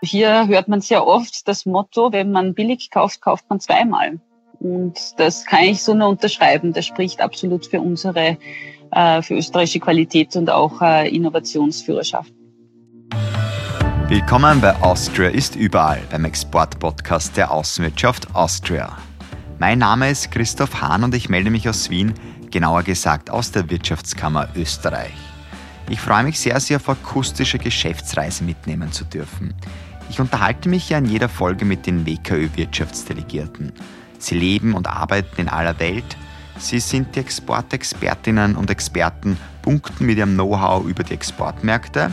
Hier hört man sehr oft das Motto, wenn man billig kauft, kauft man zweimal. Und das kann ich so nur unterschreiben. Das spricht absolut für unsere, äh, für österreichische Qualität und auch äh, Innovationsführerschaft. Willkommen bei Austria ist überall, beim Export-Podcast der Außenwirtschaft Austria. Mein Name ist Christoph Hahn und ich melde mich aus Wien, genauer gesagt aus der Wirtschaftskammer Österreich. Ich freue mich sehr, Sie auf akustische Geschäftsreise mitnehmen zu dürfen. Ich unterhalte mich ja in jeder Folge mit den WKÖ-Wirtschaftsdelegierten. Sie leben und arbeiten in aller Welt. Sie sind die Exportexpertinnen und Experten, punkten mit ihrem Know-how über die Exportmärkte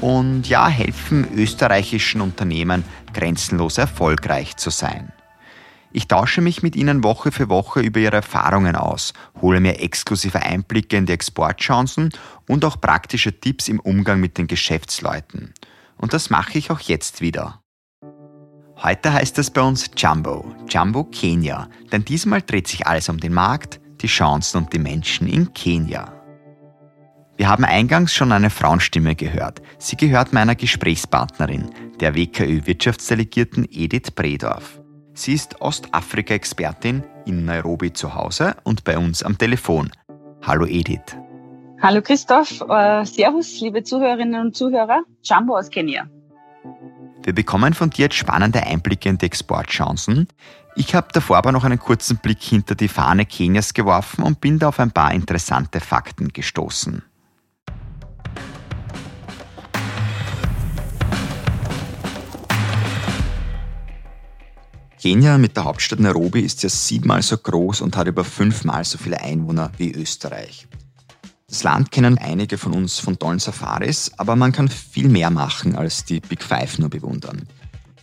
und ja, helfen österreichischen Unternehmen grenzenlos erfolgreich zu sein. Ich tausche mich mit Ihnen Woche für Woche über Ihre Erfahrungen aus, hole mir exklusive Einblicke in die Exportchancen und auch praktische Tipps im Umgang mit den Geschäftsleuten. Und das mache ich auch jetzt wieder. Heute heißt es bei uns Jumbo, Jumbo Kenia, denn diesmal dreht sich alles um den Markt, die Chancen und die Menschen in Kenia. Wir haben eingangs schon eine Frauenstimme gehört. Sie gehört meiner Gesprächspartnerin, der WKÖ-Wirtschaftsdelegierten Edith Bredorf. Sie ist Ostafrika-Expertin in Nairobi zu Hause und bei uns am Telefon. Hallo Edith. Hallo Christoph, uh, Servus, liebe Zuhörerinnen und Zuhörer. Jumbo aus Kenia. Wir bekommen von dir jetzt spannende Einblicke in die Exportchancen. Ich habe davor aber noch einen kurzen Blick hinter die Fahne Kenias geworfen und bin da auf ein paar interessante Fakten gestoßen. Kenia mit der Hauptstadt Nairobi ist ja siebenmal so groß und hat über fünfmal so viele Einwohner wie Österreich. Das Land kennen einige von uns von tollen Safaris, aber man kann viel mehr machen als die Big Five nur bewundern.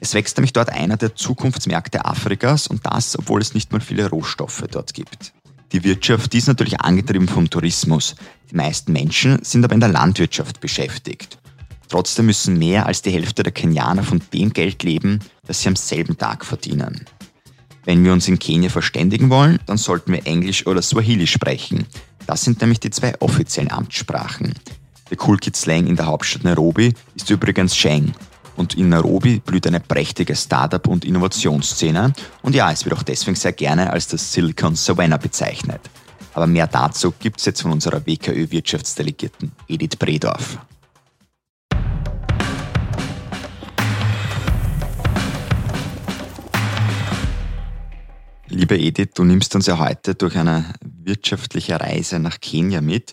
Es wächst nämlich dort einer der Zukunftsmärkte Afrikas und das, obwohl es nicht mal viele Rohstoffe dort gibt. Die Wirtschaft die ist natürlich angetrieben vom Tourismus. Die meisten Menschen sind aber in der Landwirtschaft beschäftigt. Trotzdem müssen mehr als die Hälfte der Kenianer von dem Geld leben, das sie am selben Tag verdienen. Wenn wir uns in Kenia verständigen wollen, dann sollten wir Englisch oder Swahili sprechen. Das sind nämlich die zwei offiziellen Amtssprachen. Der Cool Kid Slang in der Hauptstadt Nairobi ist übrigens Sheng. Und in Nairobi blüht eine prächtige Startup- und Innovationsszene. Und ja, es wird auch deswegen sehr gerne als das Silicon Savannah bezeichnet. Aber mehr dazu gibt es jetzt von unserer WKÖ-Wirtschaftsdelegierten Edith Bredorf. Liebe Edith, du nimmst uns ja heute durch eine wirtschaftliche Reise nach Kenia mit,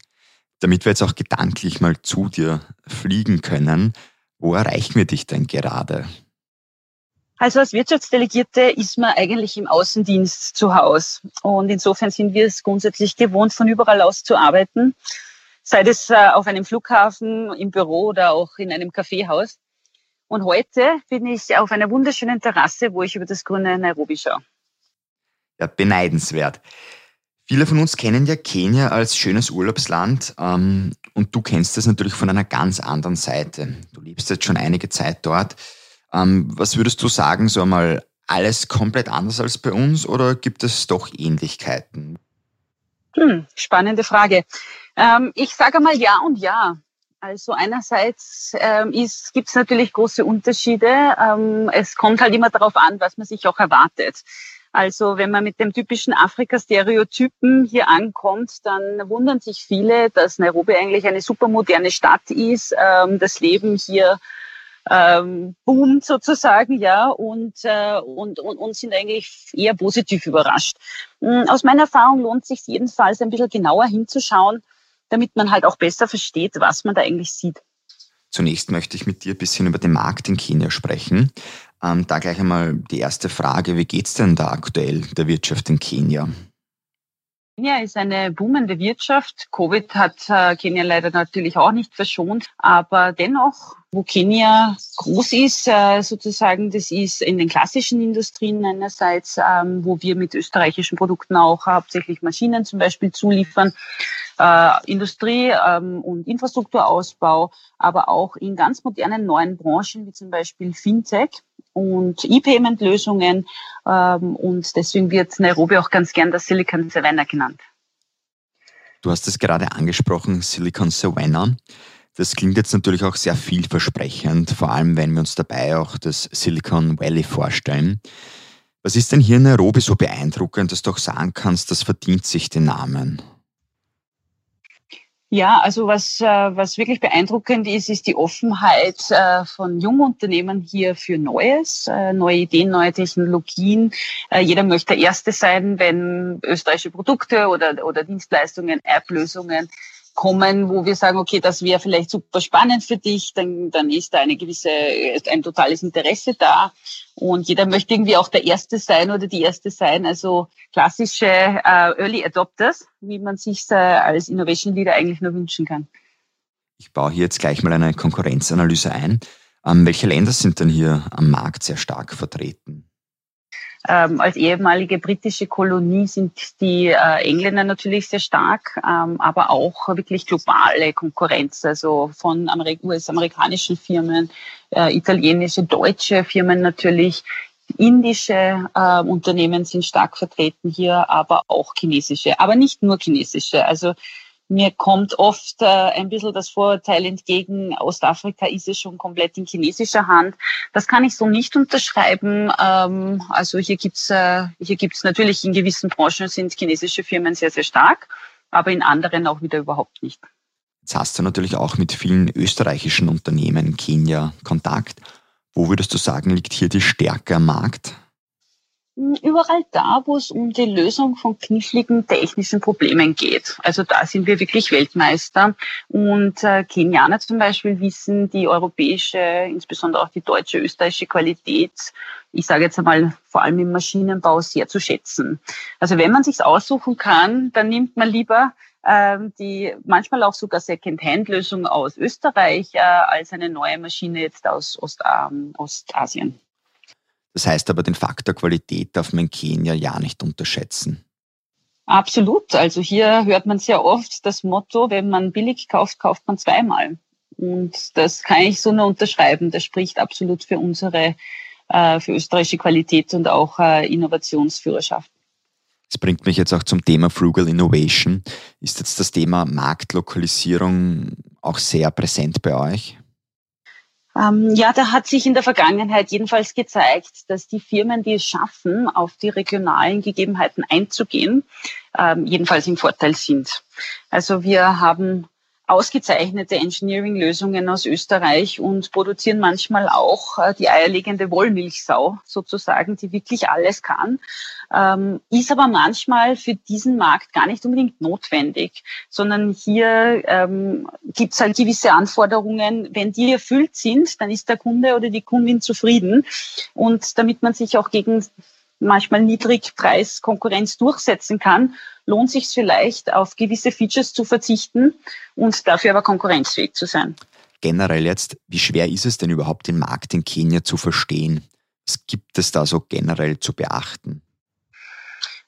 damit wir jetzt auch gedanklich mal zu dir fliegen können. Wo erreichen wir dich denn gerade? Also als Wirtschaftsdelegierte ist man eigentlich im Außendienst zu Hause. Und insofern sind wir es grundsätzlich gewohnt, von überall aus zu arbeiten. Sei es äh, auf einem Flughafen, im Büro oder auch in einem Kaffeehaus. Und heute bin ich auf einer wunderschönen Terrasse, wo ich über das grüne Nairobi schaue ja, beneidenswert. Viele von uns kennen ja Kenia als schönes Urlaubsland ähm, und du kennst das natürlich von einer ganz anderen Seite. Du lebst jetzt schon einige Zeit dort. Ähm, was würdest du sagen, so einmal alles komplett anders als bei uns oder gibt es doch Ähnlichkeiten? Hm, spannende Frage. Ähm, ich sage mal ja und ja. Also einerseits ähm, gibt es natürlich große Unterschiede. Ähm, es kommt halt immer darauf an, was man sich auch erwartet. Also wenn man mit dem typischen Afrika-Stereotypen hier ankommt, dann wundern sich viele, dass Nairobi eigentlich eine super moderne Stadt ist. Ähm, das Leben hier ähm, boomt sozusagen, ja, und, äh, und, und, und sind eigentlich eher positiv überrascht. Hm, aus meiner Erfahrung lohnt sich jedenfalls ein bisschen genauer hinzuschauen, damit man halt auch besser versteht, was man da eigentlich sieht. Zunächst möchte ich mit dir ein bisschen über den Markt in Kenia sprechen. Ähm, da gleich einmal die erste Frage, wie geht es denn da aktuell der Wirtschaft in Kenia? Kenia ist eine boomende Wirtschaft. Covid hat äh, Kenia leider natürlich auch nicht verschont, aber dennoch, wo Kenia groß ist, äh, sozusagen, das ist in den klassischen Industrien einerseits, ähm, wo wir mit österreichischen Produkten auch hauptsächlich Maschinen zum Beispiel zuliefern, äh, Industrie ähm, und Infrastrukturausbau, aber auch in ganz modernen neuen Branchen wie zum Beispiel Fintech und E-Payment-Lösungen. Ähm, und deswegen wird Nairobi auch ganz gern das Silicon Savannah genannt. Du hast es gerade angesprochen, Silicon Savannah. Das klingt jetzt natürlich auch sehr vielversprechend, vor allem wenn wir uns dabei auch das Silicon Valley vorstellen. Was ist denn hier in Nairobi so beeindruckend, dass du auch sagen kannst, das verdient sich den Namen? Ja, also was, äh, was wirklich beeindruckend ist, ist die Offenheit äh, von Jungunternehmen hier für Neues, äh, neue Ideen, neue Technologien. Jeder möchte der Erste sein, wenn österreichische Produkte oder, oder Dienstleistungen, App-Lösungen kommen, wo wir sagen, okay, das wäre vielleicht super spannend für dich, dann, dann ist da eine gewisse, ein totales Interesse da. Und jeder möchte irgendwie auch der Erste sein oder die Erste sein. Also klassische äh, Early Adopters, wie man sich äh, als Innovation Leader eigentlich nur wünschen kann. Ich baue hier jetzt gleich mal eine Konkurrenzanalyse ein. Ähm, welche Länder sind denn hier am Markt sehr stark vertreten? Ähm, als ehemalige britische Kolonie sind die äh, Engländer natürlich sehr stark, ähm, aber auch wirklich globale Konkurrenz, also von US-amerikanischen Firmen, äh, italienische, deutsche Firmen natürlich. Indische äh, Unternehmen sind stark vertreten hier, aber auch chinesische, aber nicht nur chinesische. Also mir kommt oft äh, ein bisschen das Vorurteil entgegen, Ostafrika ist es schon komplett in chinesischer Hand. Das kann ich so nicht unterschreiben. Ähm, also hier gibt's äh, gibt's natürlich in gewissen Branchen sind chinesische Firmen sehr, sehr stark, aber in anderen auch wieder überhaupt nicht. Jetzt hast du natürlich auch mit vielen österreichischen Unternehmen in Kenia Kontakt. Wo würdest du sagen, liegt hier die Stärke am Markt? Überall da, wo es um die Lösung von kniffligen technischen Problemen geht. Also da sind wir wirklich Weltmeister. Und äh, Kenianer zum Beispiel wissen die europäische, insbesondere auch die deutsche, österreichische Qualität, ich sage jetzt einmal vor allem im Maschinenbau, sehr zu schätzen. Also wenn man sich's aussuchen kann, dann nimmt man lieber ähm, die manchmal auch sogar Second-Hand-Lösung aus Österreich äh, als eine neue Maschine jetzt aus Ost, ähm, Ostasien. Das heißt aber, den Faktor Qualität darf man in Kenia ja nicht unterschätzen. Absolut. Also hier hört man sehr oft das Motto, wenn man billig kauft, kauft man zweimal. Und das kann ich so nur unterschreiben. Das spricht absolut für unsere, äh, für österreichische Qualität und auch äh, Innovationsführerschaft. Das bringt mich jetzt auch zum Thema Frugal Innovation. Ist jetzt das Thema Marktlokalisierung auch sehr präsent bei euch? Ähm, ja, da hat sich in der Vergangenheit jedenfalls gezeigt, dass die Firmen, die es schaffen, auf die regionalen Gegebenheiten einzugehen, ähm, jedenfalls im Vorteil sind. Also wir haben ausgezeichnete Engineering-Lösungen aus Österreich und produzieren manchmal auch äh, die eierlegende Wollmilchsau sozusagen, die wirklich alles kann, ähm, ist aber manchmal für diesen Markt gar nicht unbedingt notwendig, sondern hier ähm, gibt es halt gewisse Anforderungen. Wenn die erfüllt sind, dann ist der Kunde oder die Kundin zufrieden und damit man sich auch gegen manchmal Niedrigpreiskonkurrenz durchsetzen kann, lohnt sich vielleicht auf gewisse Features zu verzichten und dafür aber konkurrenzfähig zu sein. Generell jetzt, wie schwer ist es denn überhaupt, den Markt in Kenia zu verstehen? Was gibt es da so generell zu beachten?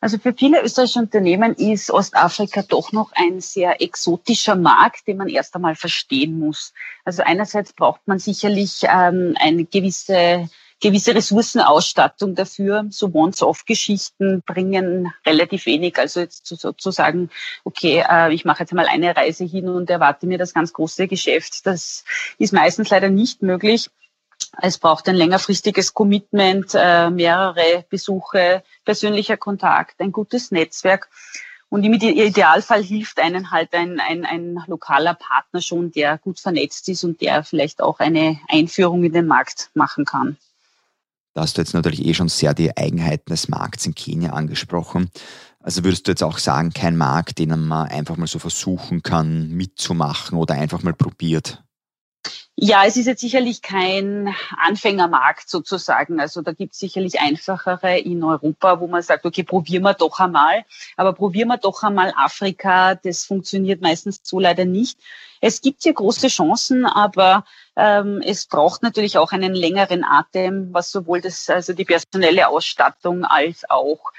Also für viele österreichische Unternehmen ist Ostafrika doch noch ein sehr exotischer Markt, den man erst einmal verstehen muss. Also einerseits braucht man sicherlich ähm, eine gewisse gewisse Ressourcenausstattung dafür. So Once-off-Geschichten bringen relativ wenig. Also jetzt sozusagen, okay, äh, ich mache jetzt mal eine Reise hin und erwarte mir das ganz große Geschäft. Das ist meistens leider nicht möglich. Es braucht ein längerfristiges Commitment, äh, mehrere Besuche, persönlicher Kontakt, ein gutes Netzwerk. Und im Idealfall hilft einen halt ein, ein, ein lokaler Partner schon, der gut vernetzt ist und der vielleicht auch eine Einführung in den Markt machen kann. Da hast du jetzt natürlich eh schon sehr die Eigenheiten des Markts in Kenia angesprochen. Also würdest du jetzt auch sagen, kein Markt, den man einfach mal so versuchen kann mitzumachen oder einfach mal probiert? Ja, es ist jetzt sicherlich kein Anfängermarkt sozusagen. Also da gibt es sicherlich einfachere in Europa, wo man sagt, okay, probieren wir doch einmal. Aber probieren wir doch einmal Afrika. Das funktioniert meistens so leider nicht. Es gibt hier große Chancen, aber ähm, es braucht natürlich auch einen längeren Atem, was sowohl das, also die personelle Ausstattung als auch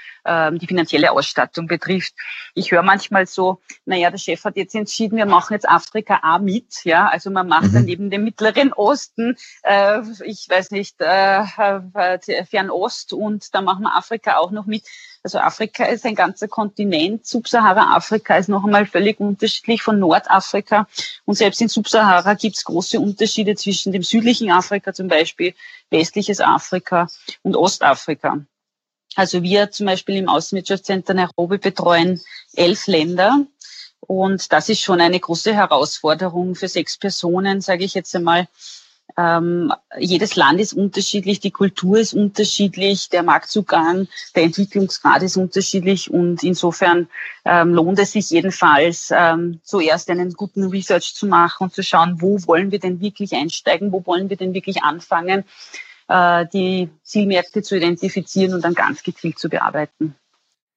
die finanzielle Ausstattung betrifft. Ich höre manchmal so, naja, der Chef hat jetzt entschieden, wir machen jetzt Afrika auch mit. Ja, also man macht mhm. dann neben dem Mittleren Osten, äh, ich weiß nicht, äh, äh, Fernost und da machen wir Afrika auch noch mit. Also Afrika ist ein ganzer Kontinent. Subsahara-Afrika ist noch einmal völlig unterschiedlich von Nordafrika. Und selbst in Subsahara gibt es große Unterschiede zwischen dem südlichen Afrika zum Beispiel, westliches Afrika und Ostafrika. Also wir zum Beispiel im Außenwirtschaftszentrum Nairobi betreuen elf Länder. Und das ist schon eine große Herausforderung für sechs Personen, sage ich jetzt einmal, ähm, jedes Land ist unterschiedlich, die Kultur ist unterschiedlich, der Marktzugang, der Entwicklungsgrad ist unterschiedlich. Und insofern ähm, lohnt es sich jedenfalls, ähm, zuerst einen guten Research zu machen und zu schauen, wo wollen wir denn wirklich einsteigen, wo wollen wir denn wirklich anfangen, äh, die Zielmärkte zu identifizieren und dann ganz gezielt zu bearbeiten.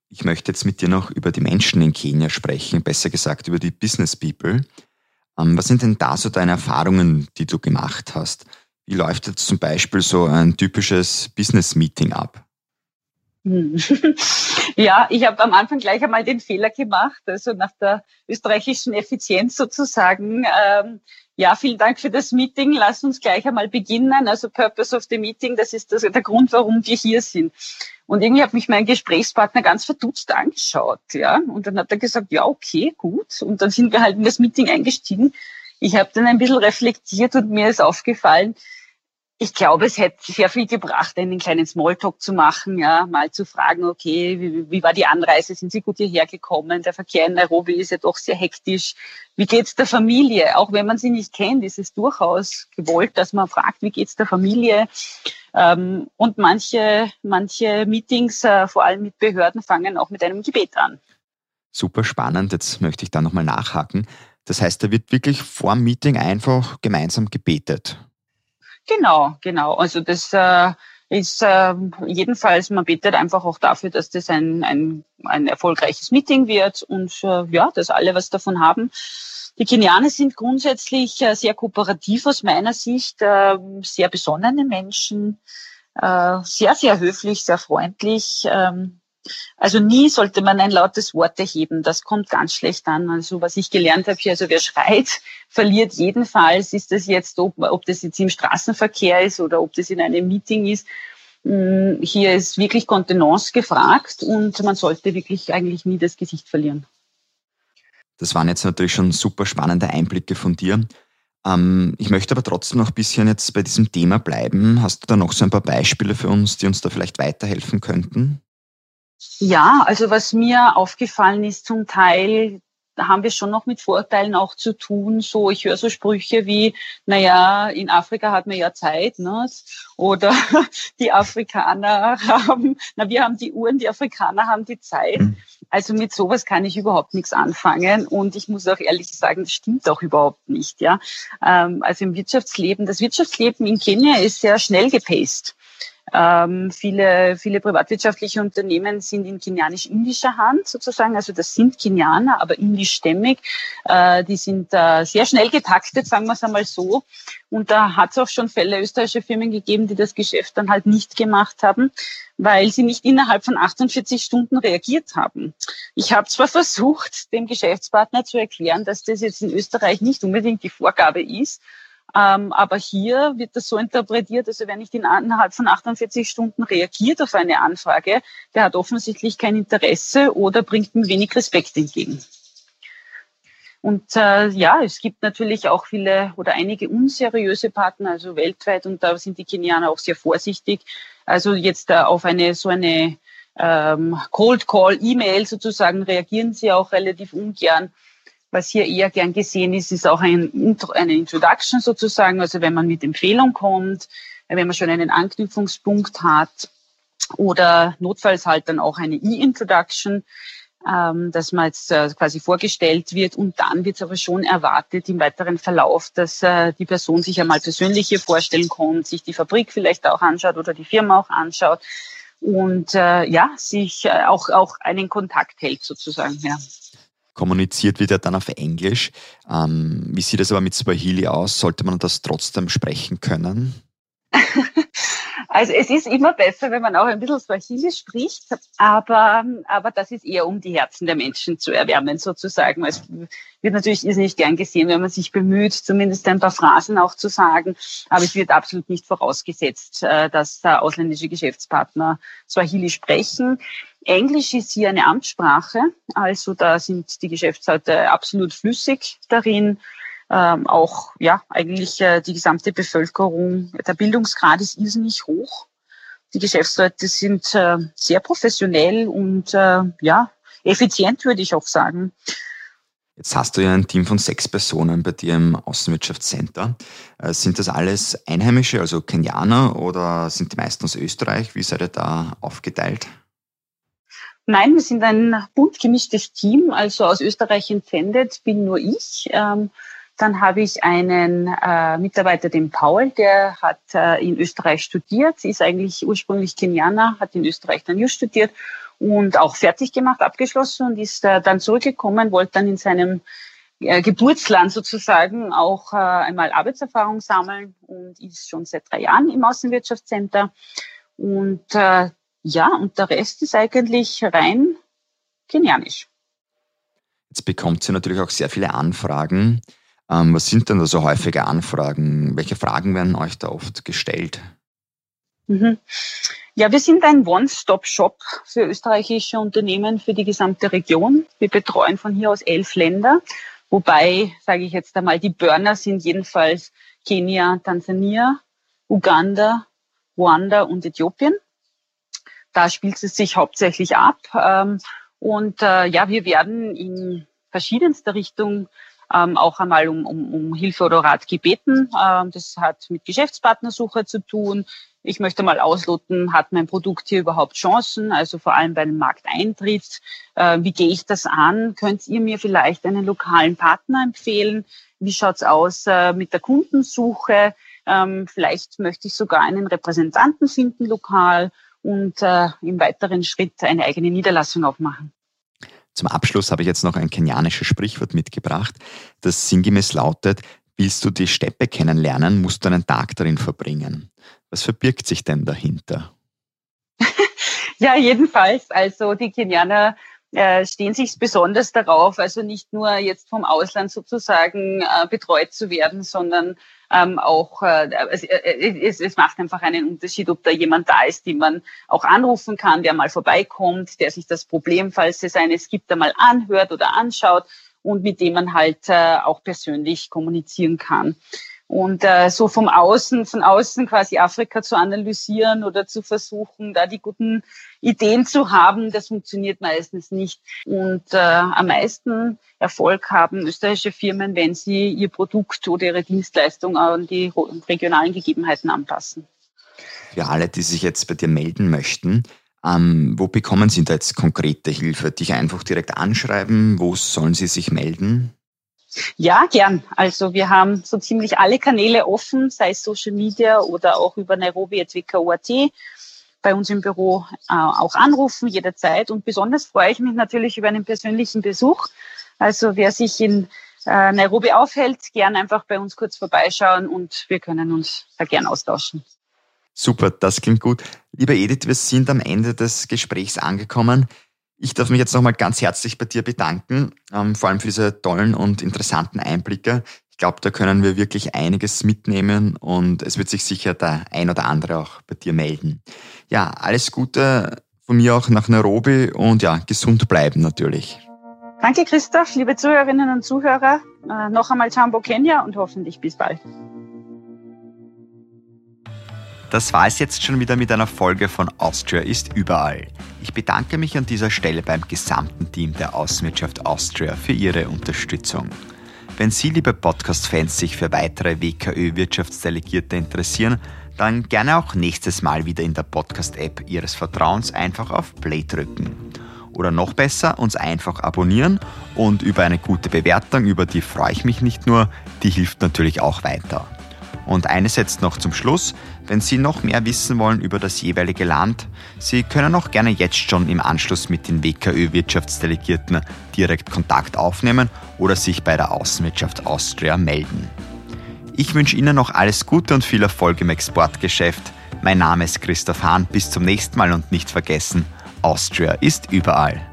Ich möchte jetzt mit dir noch über die Menschen in Kenia sprechen, besser gesagt über die Business People. Ähm, was sind denn da so deine Erfahrungen, die du gemacht hast? Wie läuft jetzt zum Beispiel so ein typisches Business-Meeting ab? Hm. Ja, ich habe am Anfang gleich einmal den Fehler gemacht, also nach der österreichischen Effizienz sozusagen. Ähm, ja, vielen Dank für das Meeting. Lass uns gleich einmal beginnen. Also Purpose of the Meeting, das ist das, der Grund, warum wir hier sind. Und irgendwie hat mich mein Gesprächspartner ganz verdutzt angeschaut, ja. Und dann hat er gesagt, ja, okay, gut. Und dann sind wir halt in das Meeting eingestiegen. Ich habe dann ein bisschen reflektiert und mir ist aufgefallen, ich glaube, es hätte sehr viel gebracht, einen kleinen Smalltalk zu machen, ja, mal zu fragen, okay, wie, wie war die Anreise? Sind Sie gut hierher gekommen? Der Verkehr in Nairobi ist ja doch sehr hektisch. Wie geht's der Familie? Auch wenn man sie nicht kennt, ist es durchaus gewollt, dass man fragt, wie geht's der Familie? Ähm, und manche, manche Meetings, äh, vor allem mit Behörden, fangen auch mit einem Gebet an. Super spannend. Jetzt möchte ich da nochmal nachhaken. Das heißt, da wird wirklich vor dem Meeting einfach gemeinsam gebetet. Genau, genau. Also das äh, ist äh, jedenfalls, man betet einfach auch dafür, dass das ein, ein, ein erfolgreiches Meeting wird und äh, ja, dass alle was davon haben. Die Kenianer sind grundsätzlich äh, sehr kooperativ aus meiner Sicht, äh, sehr besonnene Menschen, äh, sehr, sehr höflich, sehr freundlich. Ähm, also nie sollte man ein lautes Wort erheben. Das kommt ganz schlecht an. Also was ich gelernt habe hier, also wer schreit, verliert jedenfalls. Ist das jetzt, ob, ob das jetzt im Straßenverkehr ist oder ob das in einem Meeting ist. Hm, hier ist wirklich Kontenance gefragt und man sollte wirklich eigentlich nie das Gesicht verlieren. Das waren jetzt natürlich schon super spannende Einblicke von dir. Ähm, ich möchte aber trotzdem noch ein bisschen jetzt bei diesem Thema bleiben. Hast du da noch so ein paar Beispiele für uns, die uns da vielleicht weiterhelfen könnten? Ja, also was mir aufgefallen ist zum Teil, haben wir schon noch mit Vorteilen auch zu tun. So, ich höre so Sprüche wie, naja, in Afrika hat man ja Zeit, ne? Oder die Afrikaner haben, na, wir haben die Uhren, die Afrikaner haben die Zeit. Mhm. Also mit sowas kann ich überhaupt nichts anfangen. Und ich muss auch ehrlich sagen, das stimmt auch überhaupt nicht, ja. Ähm, also im Wirtschaftsleben, das Wirtschaftsleben in Kenia ist sehr schnell gepaced. Ähm, viele, viele privatwirtschaftliche Unternehmen sind in kenianisch-indischer Hand sozusagen. Also das sind Kenianer, aber indischstämmig. Äh, die sind äh, sehr schnell getaktet, sagen wir es einmal so. Und da hat es auch schon Fälle österreichische Firmen gegeben, die das Geschäft dann halt nicht gemacht haben, weil sie nicht innerhalb von 48 Stunden reagiert haben. Ich habe zwar versucht, dem Geschäftspartner zu erklären, dass das jetzt in Österreich nicht unbedingt die Vorgabe ist, ähm, aber hier wird das so interpretiert, also wer nicht innerhalb von 48 Stunden reagiert auf eine Anfrage, der hat offensichtlich kein Interesse oder bringt ihm wenig Respekt entgegen. Und äh, ja, es gibt natürlich auch viele oder einige unseriöse Partner, also weltweit, und da sind die Kenianer auch sehr vorsichtig. Also jetzt äh, auf eine so eine ähm, Cold Call E-Mail sozusagen reagieren sie auch relativ ungern. Was hier eher gern gesehen ist, ist auch ein, eine Introduction sozusagen, also wenn man mit Empfehlung kommt, wenn man schon einen Anknüpfungspunkt hat oder notfalls halt dann auch eine E-Introduction, ähm, dass man jetzt äh, quasi vorgestellt wird und dann wird es aber schon erwartet im weiteren Verlauf, dass äh, die Person sich einmal persönlich hier vorstellen kommt, sich die Fabrik vielleicht auch anschaut oder die Firma auch anschaut und äh, ja, sich äh, auch, auch einen Kontakt hält sozusagen. Ja kommuniziert wird ja dann auf Englisch. Ähm, wie sieht es aber mit Swahili aus? Sollte man das trotzdem sprechen können? Also es ist immer besser, wenn man auch ein bisschen Swahili spricht, aber, aber das ist eher um die Herzen der Menschen zu erwärmen sozusagen. Es wird natürlich ist nicht gern gesehen, wenn man sich bemüht, zumindest ein paar Phrasen auch zu sagen, aber es wird absolut nicht vorausgesetzt, äh, dass ausländische Geschäftspartner Swahili sprechen. Englisch ist hier eine Amtssprache, also da sind die Geschäftsleute absolut flüssig darin ähm, auch ja eigentlich äh, die gesamte Bevölkerung, der Bildungsgrad ist irrsinnig hoch. Die Geschäftsleute sind äh, sehr professionell und äh, ja effizient, würde ich auch sagen. Jetzt hast du ja ein Team von sechs Personen bei dir im Außenwirtschaftscenter. Äh, sind das alles Einheimische, also Kenianer, oder sind die meisten aus Österreich? Wie seid ihr da aufgeteilt? Nein, wir sind ein bunt gemischtes Team. Also aus Österreich entsendet bin nur ich. Ähm, dann habe ich einen äh, Mitarbeiter, den Paul, der hat äh, in Österreich studiert, ist eigentlich ursprünglich Kenianer, hat in Österreich dann Just studiert und auch fertig gemacht, abgeschlossen und ist äh, dann zurückgekommen, wollte dann in seinem äh, Geburtsland sozusagen auch äh, einmal Arbeitserfahrung sammeln und ist schon seit drei Jahren im Außenwirtschaftscenter. Und äh, ja, und der Rest ist eigentlich rein kenianisch. Jetzt bekommt sie natürlich auch sehr viele Anfragen. Ähm, was sind denn da so häufige Anfragen? Welche Fragen werden euch da oft gestellt? Mhm. Ja, wir sind ein One-Stop-Shop für österreichische Unternehmen für die gesamte Region. Wir betreuen von hier aus elf Länder, wobei, sage ich jetzt einmal, die Burner sind jedenfalls Kenia, Tansania, Uganda, Ruanda und Äthiopien. Da spielt es sich hauptsächlich ab. Ähm, und äh, ja, wir werden in verschiedenster Richtung ähm, auch einmal um, um, um Hilfe oder Rat gebeten. Ähm, das hat mit Geschäftspartnersuche zu tun. Ich möchte mal ausloten, hat mein Produkt hier überhaupt Chancen, also vor allem bei einem Markteintritt. Äh, wie gehe ich das an? Könnt ihr mir vielleicht einen lokalen Partner empfehlen? Wie schaut's aus äh, mit der Kundensuche? Vielleicht möchte ich sogar einen Repräsentanten finden lokal und äh, im weiteren Schritt eine eigene Niederlassung aufmachen. Zum Abschluss habe ich jetzt noch ein kenianisches Sprichwort mitgebracht, das sinngemäß lautet, willst du die Steppe kennenlernen, musst du einen Tag darin verbringen. Was verbirgt sich denn dahinter? ja, jedenfalls. Also die Kenianer äh, stehen sich besonders darauf, also nicht nur jetzt vom Ausland sozusagen äh, betreut zu werden, sondern ähm, auch, äh, es, macht einfach einen Unterschied, ob da jemand da ist, den man auch anrufen kann, der mal vorbeikommt, der sich das Problem, falls es eines gibt, einmal anhört oder anschaut und mit dem man halt auch persönlich kommunizieren kann. Und äh, so vom Außen, von außen quasi Afrika zu analysieren oder zu versuchen, da die guten Ideen zu haben, das funktioniert meistens nicht. Und äh, am meisten Erfolg haben österreichische Firmen, wenn sie ihr Produkt oder ihre Dienstleistung an die regionalen Gegebenheiten anpassen. Für alle, die sich jetzt bei dir melden möchten, ähm, wo bekommen Sie da jetzt konkrete Hilfe? Dich einfach direkt anschreiben? Wo sollen Sie sich melden? Ja, gern. Also wir haben so ziemlich alle Kanäle offen, sei es Social Media oder auch über Nairobi.wko.at bei uns im Büro äh, auch anrufen jederzeit. Und besonders freue ich mich natürlich über einen persönlichen Besuch. Also wer sich in äh, Nairobi aufhält, gern einfach bei uns kurz vorbeischauen und wir können uns da gern austauschen. Super, das klingt gut. Lieber Edith, wir sind am Ende des Gesprächs angekommen. Ich darf mich jetzt nochmal ganz herzlich bei dir bedanken, ähm, vor allem für diese tollen und interessanten Einblicke. Ich glaube, da können wir wirklich einiges mitnehmen und es wird sich sicher der ein oder andere auch bei dir melden. Ja, alles Gute von mir auch nach Nairobi und ja, gesund bleiben natürlich. Danke, Christoph, liebe Zuhörerinnen und Zuhörer. Äh, noch einmal Jambo Kenya und hoffentlich bis bald. Das war es jetzt schon wieder mit einer Folge von Austria ist überall. Ich bedanke mich an dieser Stelle beim gesamten Team der Außenwirtschaft Austria für Ihre Unterstützung. Wenn Sie, liebe Podcast-Fans, sich für weitere WKÖ-Wirtschaftsdelegierte interessieren, dann gerne auch nächstes Mal wieder in der Podcast-App Ihres Vertrauens einfach auf Play drücken. Oder noch besser, uns einfach abonnieren und über eine gute Bewertung, über die freue ich mich nicht nur, die hilft natürlich auch weiter. Und eines jetzt noch zum Schluss. Wenn Sie noch mehr wissen wollen über das jeweilige Land, Sie können auch gerne jetzt schon im Anschluss mit den WKÖ-Wirtschaftsdelegierten direkt Kontakt aufnehmen oder sich bei der Außenwirtschaft Austria melden. Ich wünsche Ihnen noch alles Gute und viel Erfolg im Exportgeschäft. Mein Name ist Christoph Hahn. Bis zum nächsten Mal und nicht vergessen, Austria ist überall.